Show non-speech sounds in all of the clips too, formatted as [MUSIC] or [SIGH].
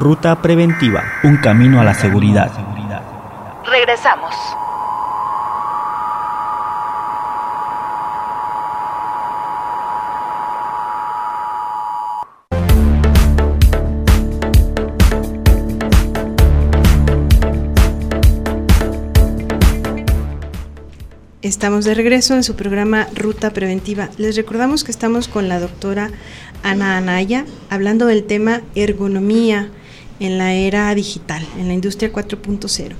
Ruta Preventiva, un camino a la seguridad. Regresamos. Estamos de regreso en su programa Ruta Preventiva. Les recordamos que estamos con la doctora Ana Anaya hablando del tema ergonomía en la era digital, en la industria 4.0.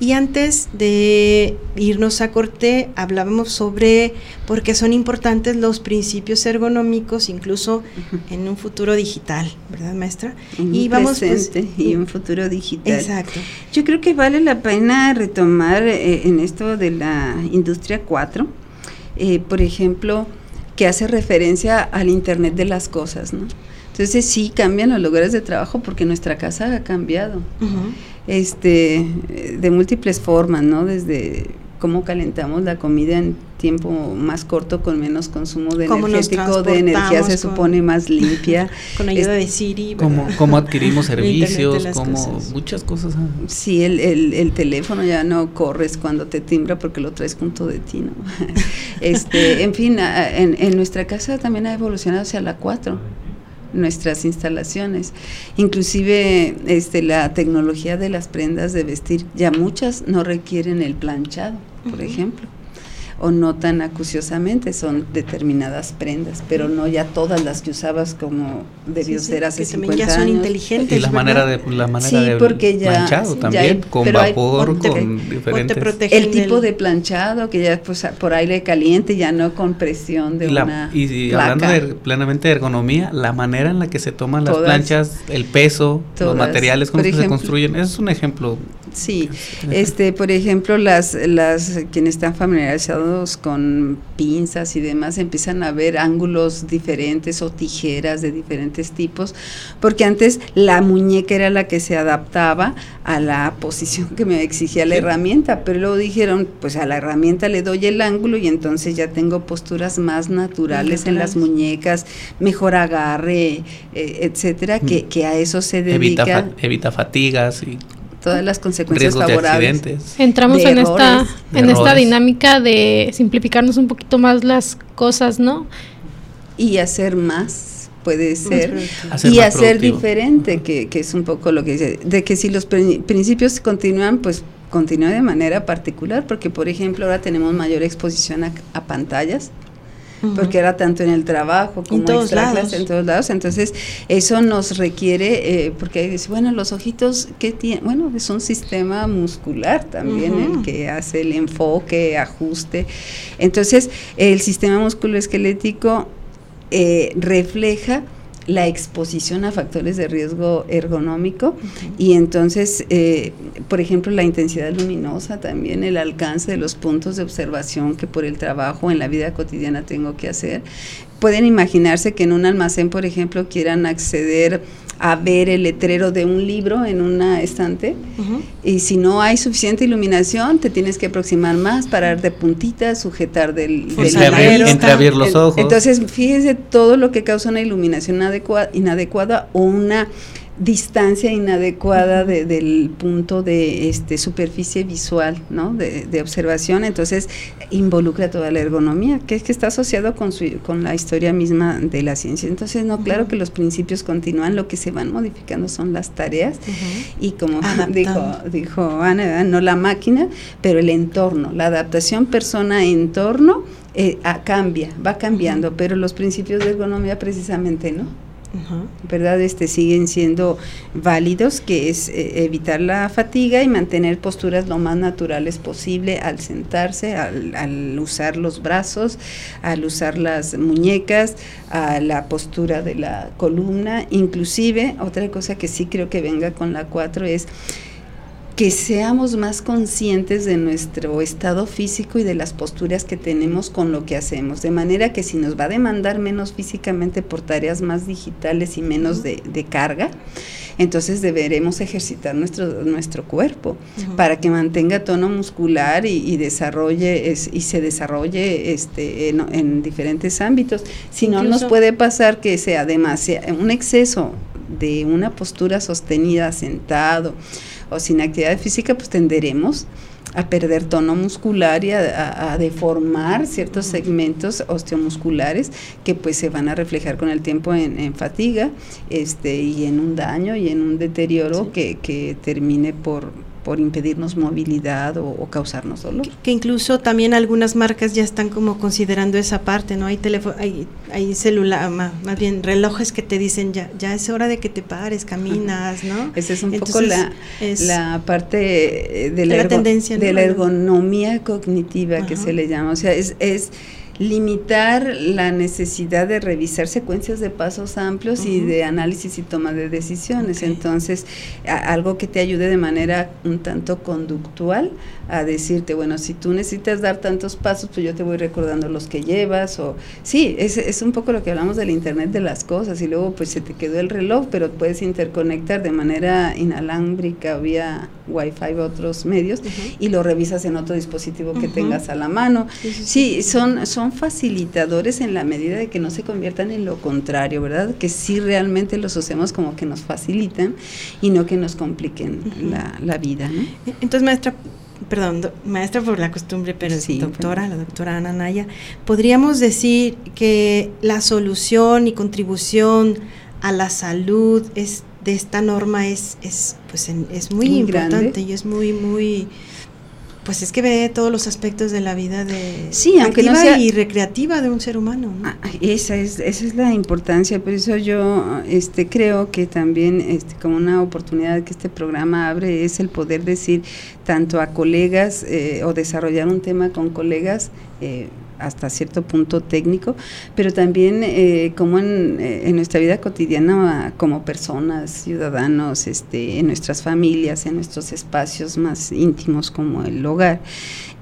Y antes de irnos a corte, hablábamos sobre por qué son importantes los principios ergonómicos, incluso en un futuro digital, ¿verdad, maestra? y vamos pues, presente y un futuro digital. Exacto. Yo creo que vale la pena retomar eh, en esto de la industria 4, eh, por ejemplo, que hace referencia al Internet de las cosas, ¿no? Entonces sí cambian los lugares de trabajo porque nuestra casa ha cambiado. Este, de múltiples formas, ¿no? Desde cómo calentamos la comida en tiempo más corto con menos consumo de energético, de energía se supone más [LAUGHS] limpia. con ayuda de Siri. Cómo, adquirimos [LAUGHS] servicios, como muchas cosas. Ah. Sí, el, el, el, teléfono ya no corres cuando te timbra porque lo traes junto de ti, ¿no? [LAUGHS] este, en fin, en, en nuestra casa también ha evolucionado hacia la 4 nuestras instalaciones. Inclusive este, la tecnología de las prendas de vestir, ya muchas no requieren el planchado, por ejemplo o no tan acuciosamente, son determinadas prendas, pero no ya todas las que usabas como debió ser hace 50 ya son inteligentes. Y la manera de la manera de porque ya, planchado también, con vapor, con diferentes. el tipo de planchado que ya pues por aire caliente, ya no con presión de una Y, hablando de, plenamente de ergonomía, la manera en la que se toman las planchas, el peso, los materiales con los que se construyen, es un ejemplo. Sí, este, por ejemplo, las las quienes están familiarizados con pinzas y demás, empiezan a ver ángulos diferentes o tijeras de diferentes tipos, porque antes la muñeca era la que se adaptaba a la posición que me exigía la herramienta, pero luego dijeron, pues a la herramienta le doy el ángulo y entonces ya tengo posturas más naturales en las muñecas, mejor agarre, eh, etcétera, que, mm. que, a eso se dedica. Evita, evita fatigas y todas las consecuencias favorables. Entramos en esta en esta dinámica de simplificarnos un poquito más las cosas, ¿no? Y hacer más puede ser y hacer diferente, que, que, es un poco lo que dice, de que si los principios continúan, pues continúa de manera particular, porque por ejemplo ahora tenemos mayor exposición a pantallas, porque era tanto en el trabajo como en todos lados. en todos lados. Entonces, eso nos requiere, eh, porque dice, bueno, los ojitos, ¿qué tienen? Bueno, es un sistema muscular también el que hace el enfoque, ajuste. Entonces, el sistema musculoesquelético eh, refleja la exposición a factores de riesgo ergonómico y entonces, eh, por ejemplo, la intensidad luminosa, también el alcance de los puntos de observación que por el trabajo en la vida cotidiana tengo que hacer. Pueden imaginarse que en un almacén, por ejemplo, quieran acceder a ver el letrero de un libro en una estante. Y si no hay suficiente iluminación te tienes que aproximar más, parar de puntitas, sujetar del, del entreabrir los ojos. Entonces, fíjese todo lo que causa una iluminación inadecuada, inadecuada o una distancia inadecuada del punto de este, superficie visual, ¿no? De, observación, entonces involucra toda la ergonomía, que es que está asociado con, su, con la historia misma de la ciencia. Entonces, no, claro que los principios continúan, lo que se van modificando son las tareas y como [LAUGHS] dijo, dijo Ana, no la máquina, pero el entorno, la adaptación persona-entorno eh, cambia, va cambiando, pero los principios de ergonomía precisamente no. ¿Verdad? Este, siguen siendo válidos, que es eh, evitar la fatiga y mantener posturas lo más naturales posible al sentarse, al, usar los brazos, al usar las muñecas, a la postura de la columna, inclusive otra cosa que sí creo que venga con la 4 es que seamos más conscientes de nuestro estado físico y de las posturas que tenemos con lo que hacemos, de manera que si nos va a demandar menos físicamente por tareas más digitales y menos de, carga, entonces deberemos ejercitar nuestro, nuestro cuerpo para que mantenga tono muscular y, desarrolle y se desarrolle este, en, diferentes ámbitos. Si no, nos puede pasar que sea demasiado, un exceso de una postura sostenida, sentado o sin actividad física, pues tenderemos a perder tono muscular y a, deformar ciertos segmentos osteomusculares que pues se van a reflejar con el tiempo en, fatiga este y en un daño y en un deterioro que, que termine por por impedirnos movilidad o, causarnos dolor. Que, incluso también algunas marcas ya están como considerando esa parte, ¿no? Hay teléfono, hay, hay celular, más, bien relojes que te dicen ya, ya es hora de que te pares, caminas, ¿no? [LAUGHS] Esa es un poco la, la parte de la, tendencia, de la ergonomía cognitiva que se le llama, o sea, es, es limitar la necesidad de revisar secuencias de pasos amplios y de análisis y toma de decisiones. Entonces, algo que te ayude de manera un tanto conductual a decirte, bueno, si tú necesitas dar tantos pasos, pues yo te voy recordando los que llevas o sí, es, es un poco lo que hablamos del Internet de las cosas y luego pues se te quedó el reloj, pero puedes interconectar de manera inalámbrica vía Wi-Fi u otros medios y lo revisas en otro dispositivo que tengas a la mano. Sí, son, son facilitadores en la medida de que no se conviertan en lo contrario, ¿verdad? Que sí realmente los usemos como que nos facilitan y no que nos compliquen la, vida. ¿no? Entonces, maestra, perdón, maestra por la costumbre, pero sí, doctora, la doctora Ana Naya, podríamos decir que la solución y contribución a la salud es de esta norma es, es pues es muy, importante y es muy muy pues es que ve todos los aspectos de la vida de sí, aunque no sea, y recreativa de un ser humano. Ah, esa es esa es la importancia, por eso yo este creo que también este como una oportunidad que este programa abre es el poder decir tanto a colegas eh, o desarrollar un tema con colegas eh, hasta cierto punto técnico, pero también eh, como en, en, nuestra vida cotidiana como personas, ciudadanos, este, en nuestras familias, en nuestros espacios más íntimos como el hogar,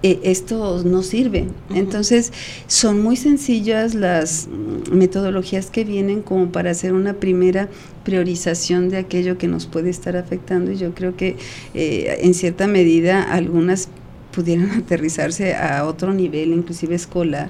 eh, esto no sirve. Entonces, son muy sencillas las metodologías que vienen como para hacer una primera priorización de aquello que nos puede estar afectando y yo creo que eh, en cierta medida algunas pudieran [LAUGHS] aterrizarse a otro nivel, inclusive escolar,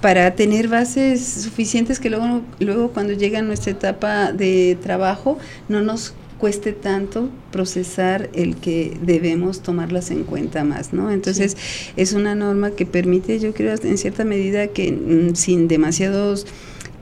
para tener bases suficientes que luego, luego cuando llega nuestra etapa de trabajo no nos cueste tanto procesar el que debemos tomarlas en cuenta más, ¿no? Entonces, es una norma que permite, yo creo, en cierta medida que mm, sin demasiados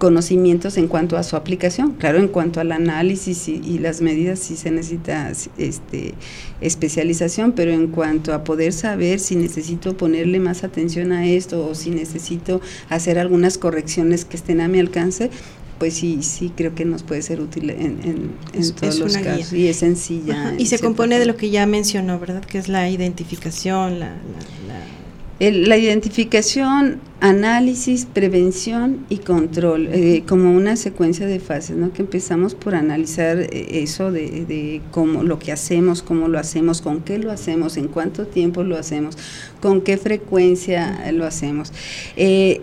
conocimientos en cuanto a su aplicación. Claro, en cuanto al análisis y, las medidas sí se necesita este, especialización, pero en cuanto a poder saber si necesito ponerle más atención a esto o si necesito hacer algunas correcciones que estén a mi alcance, pues sí, sí creo que nos puede ser útil en, todos los casos y es sencilla. Y se compone de lo que ya mencionó, ¿verdad? Que es la identificación, la la identificación, análisis, prevención y control, eh, como una secuencia de fases, ¿no? Que empezamos por analizar eh, eso de, cómo lo que hacemos, cómo lo hacemos, con qué lo hacemos, en cuánto tiempo lo hacemos, con qué frecuencia lo hacemos. Eh,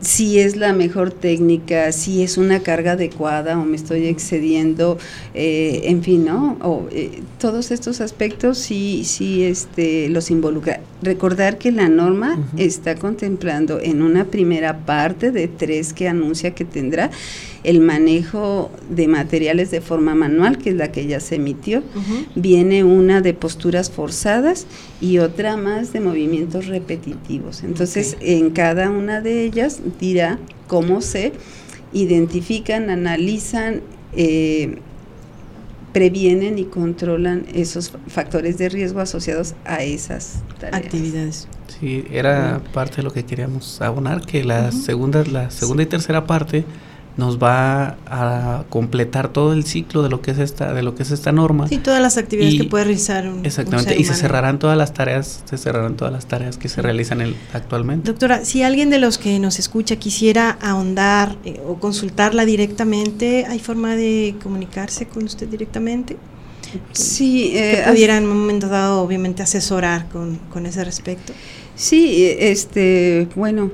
si es la mejor técnica, si es una carga adecuada o me estoy excediendo, eh, en fin, ¿no? O, eh, todos estos aspectos sí, sí este, los involucra. Recordar que la norma está contemplando en una primera parte de tres que anuncia que tendrá el manejo de materiales de forma manual, que es la que ya se emitió, viene una de posturas forzadas y otra más de movimientos repetitivos. Entonces, en cada una de ellas dirá cómo se identifican, analizan, eh, previenen y controlan esos factores de riesgo asociados a esas actividades. Sí, era parte de lo que queríamos abonar, que la segunda, la segunda y tercera parte nos va a completar todo el ciclo de lo que es esta de lo que es esta norma. Sí todas las actividades que puede realizar un exactamente y se cerrarán todas las tareas se cerrarán todas las tareas que se realizan el, actualmente. Doctora si alguien de los que nos escucha quisiera ahondar eh, o consultarla directamente hay forma de comunicarse con usted directamente sí eh, pudiera en un momento dado obviamente asesorar con, con ese respecto. Sí este bueno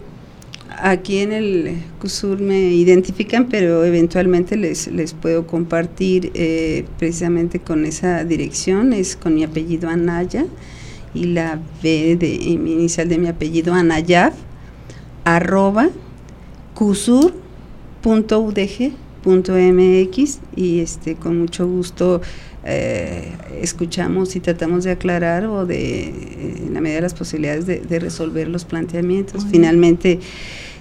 aquí en el CUSUR me identifican, pero eventualmente les, les puedo compartir eh, precisamente con esa dirección, es con mi apellido Anaya y la B de mi inicial de mi apellido Anayaf, arroba cusur.udg.mx. .mx y este con mucho gusto eh, escuchamos y tratamos de aclarar o de, en la medida de las posibilidades, de, resolver los planteamientos. Finalmente,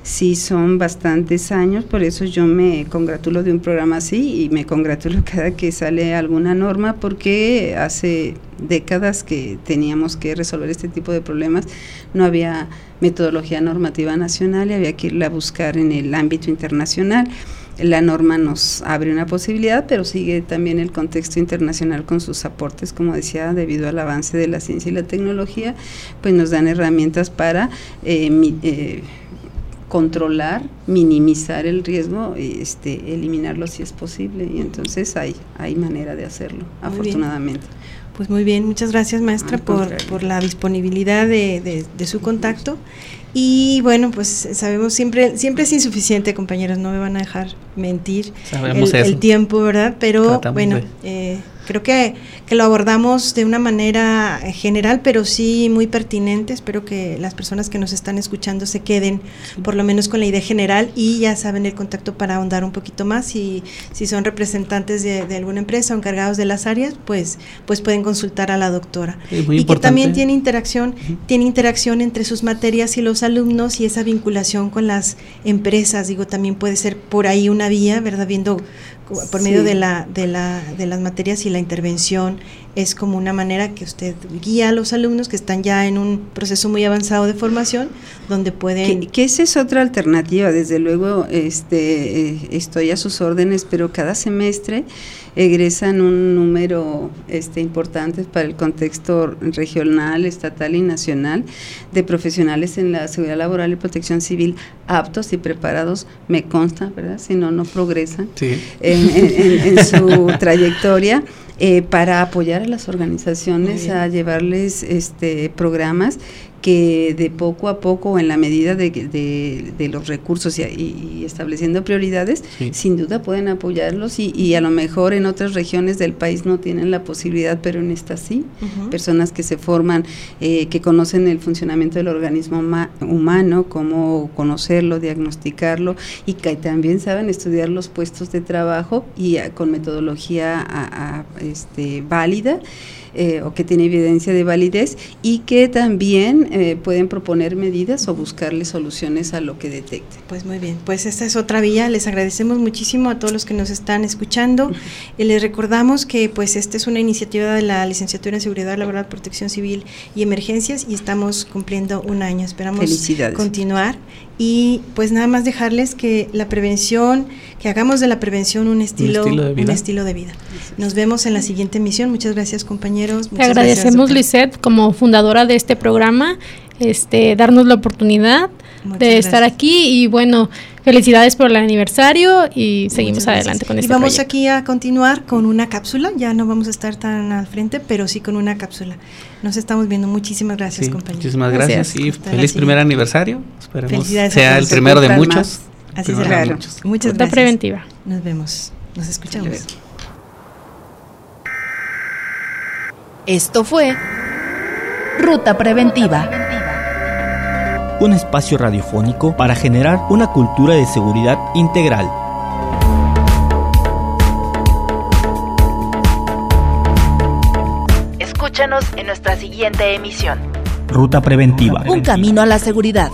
sí son bastantes años, por eso yo me congratulo de un programa así y me congratulo [LAUGHS] cada que sale alguna norma porque hace décadas que teníamos que resolver este tipo de problemas, no había metodología normativa nacional y había que irla a buscar en el ámbito internacional. La norma nos abre una posibilidad, pero sigue también el contexto internacional con sus aportes, como decía, debido al avance de la ciencia y la tecnología, pues nos dan herramientas para eh, eh, controlar, minimizar el riesgo, este, eliminarlo si es posible, y entonces hay, hay manera de hacerlo, afortunadamente. Pues muy bien, muchas gracias maestra por, por, la disponibilidad de, de su contacto. Y bueno, pues sabemos siempre, siempre es insuficiente, compañeros, no me van a dejar mentir el, el, tiempo, ¿verdad? Pero bueno, eh, creo que, que, lo abordamos de una manera general, pero sí muy pertinente. Espero que las personas que nos están escuchando se queden por lo menos con la idea general y ya saben el contacto para ahondar un poquito más. Y si son representantes de, alguna empresa o encargados de las áreas, pues, pues pueden consultar a la doctora. y que también tiene interacción, tiene interacción entre sus materias y los alumnos y esa vinculación con las empresas. Digo, también puede ser por ahí una vía, ¿verdad? Viendo por medio de, la, de, la, de las materias y la intervención, es como una manera que usted guía a los alumnos que están ya en un proceso muy avanzado de formación, donde pueden... Que, esa es otra alternativa, desde luego este, eh, estoy a sus órdenes, pero cada semestre egresan un número este, importante para el contexto regional, estatal y nacional de profesionales en la seguridad laboral y protección civil aptos y preparados, me consta, ¿verdad? Si no, no progresan en, su [LAUGHS] trayectoria. Eh, para apoyar a las organizaciones a llevarles este programas que de poco a poco, en la medida de, de, los recursos y, estableciendo prioridades, sin duda pueden apoyarlos y, a lo mejor en otras regiones del país no tienen la posibilidad, pero en esta sí. Personas que se forman, eh, que conocen el funcionamiento del organismo humano, cómo conocerlo, diagnosticarlo y que también saben estudiar los puestos de trabajo y con metodología este, válida. Eh, o que tiene evidencia de validez y que también eh, pueden proponer medidas o buscarle soluciones a lo que detecten. Pues muy bien, pues esta es otra vía. Les agradecemos muchísimo a todos los que nos están escuchando y les recordamos que pues esta es una iniciativa de la Licenciatura en Seguridad Laboral, Protección Civil y Emergencias y estamos cumpliendo un año. Esperamos continuar y pues nada más dejarles que la prevención, que hagamos de la prevención un estilo, un estilo de vida. Nos vemos en la siguiente emisión. Muchas gracias compañeros. Te agradecemos Lisette como fundadora de este programa, este, darnos la oportunidad de estar aquí y bueno, felicidades por el aniversario y seguimos adelante con este Y vamos aquí a continuar con una cápsula, ya no vamos a estar tan al frente, pero sí con una cápsula. Nos estamos viendo. Muchísimas gracias, compañeros. Muchísimas gracias, y feliz primer aniversario. Esperemos sea el primero de muchos. Así será. Muchas gracias. preventiva. Nos vemos. Nos escuchamos. Esto fue Ruta Preventiva. Un espacio radiofónico para generar una cultura de seguridad integral. Escúchanos en nuestra siguiente emisión. Ruta Preventiva. Un camino a la seguridad.